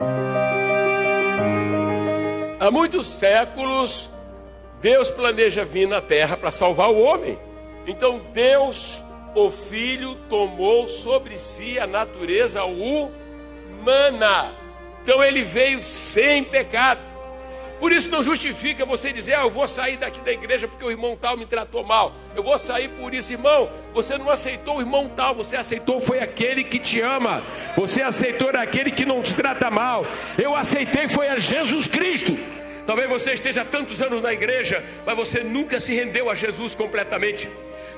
Há muitos séculos, Deus planeja vir na terra para salvar o homem. Então, Deus, o Filho, tomou sobre si a natureza humana. Então, ele veio sem pecado. Por isso não justifica você dizer, ah, eu vou sair daqui da igreja porque o irmão tal me tratou mal. Eu vou sair por isso, irmão. Você não aceitou o irmão tal, você aceitou foi aquele que te ama. Você aceitou aquele que não te trata mal. Eu aceitei foi a Jesus Cristo. Talvez você esteja tantos anos na igreja, mas você nunca se rendeu a Jesus completamente.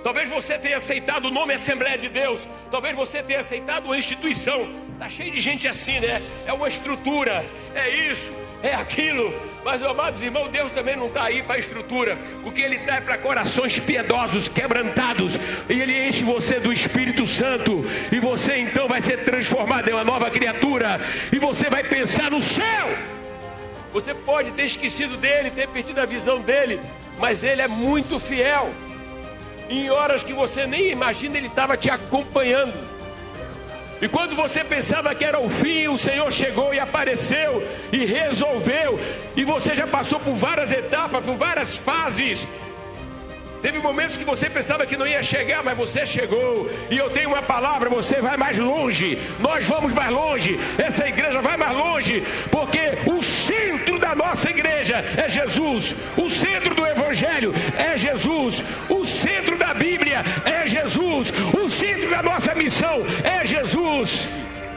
Talvez você tenha aceitado o nome Assembleia de Deus. Talvez você tenha aceitado uma instituição. Está cheio de gente assim, né? É uma estrutura, é isso, é aquilo. Mas, amados irmãos, Deus também não está aí para estrutura. O que Ele está é para corações piedosos, quebrantados. E Ele enche você do Espírito Santo. E você então vai ser transformado em uma nova criatura. E você vai pensar no céu. Você pode ter esquecido dele, ter perdido a visão dele. Mas Ele é muito fiel. Em horas que você nem imagina, Ele estava te acompanhando. E quando você pensava que era o fim, o Senhor chegou e apareceu e resolveu. E você já passou por várias etapas, por várias fases. Teve momentos que você pensava que não ia chegar, mas você chegou. E eu tenho uma palavra: você vai mais longe. Nós vamos mais longe. Essa igreja vai mais longe. Porque o centro da nossa igreja é Jesus. O centro do Evangelho é Jesus. O centro da Bíblia é Jesus. O centro da nossa missão é Jesus.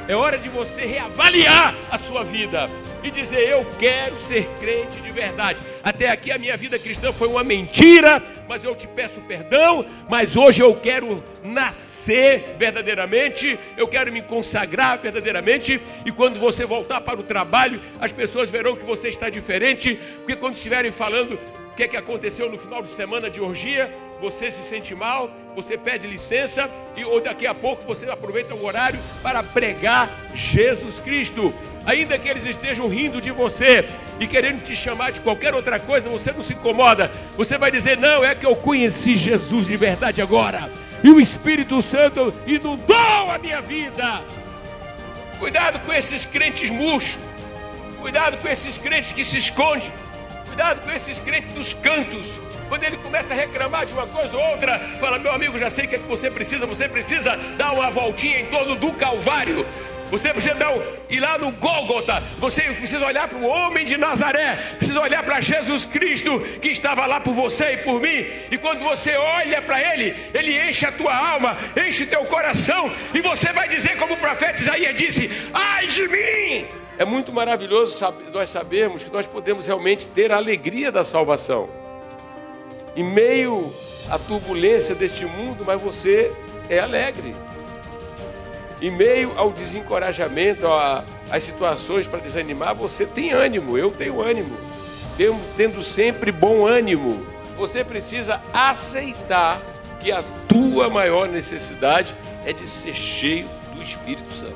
É hora de você reavaliar a sua vida e dizer: Eu quero ser crente de verdade. Até aqui a minha vida cristã foi uma mentira, mas eu te peço perdão. Mas hoje eu quero nascer verdadeiramente, eu quero me consagrar verdadeiramente. E quando você voltar para o trabalho, as pessoas verão que você está diferente, porque quando estiverem falando que, é que aconteceu no final de semana de orgia, você se sente mal, você pede licença e ou daqui a pouco você aproveita o horário para pregar Jesus Cristo. Ainda que eles estejam rindo de você e querendo te chamar de qualquer outra coisa, você não se incomoda. Você vai dizer: "Não, é que eu conheci Jesus de verdade agora". E o Espírito Santo inundou a minha vida. Cuidado com esses crentes murchos. Cuidado com esses crentes que se escondem. Cuidado com esses crentes dos cantos quando ele começa a reclamar de uma coisa ou outra, fala: Meu amigo, já sei o que, é que você precisa. Você precisa dar uma voltinha em torno do Calvário. Você precisa dar um, ir lá no Gólgota. Você precisa olhar para o homem de Nazaré. Precisa olhar para Jesus Cristo que estava lá por você e por mim. E quando você olha para Ele, Ele enche a tua alma, enche teu coração. E você vai dizer, como o profeta Isaías disse: Ai de mim! É muito maravilhoso nós sabermos que nós podemos realmente ter a alegria da salvação em meio à turbulência deste mundo, mas você é alegre. Em meio ao desencorajamento, às situações para desanimar, você tem ânimo, eu tenho ânimo. Tendo, tendo sempre bom ânimo. Você precisa aceitar que a tua maior necessidade é de ser cheio do Espírito Santo.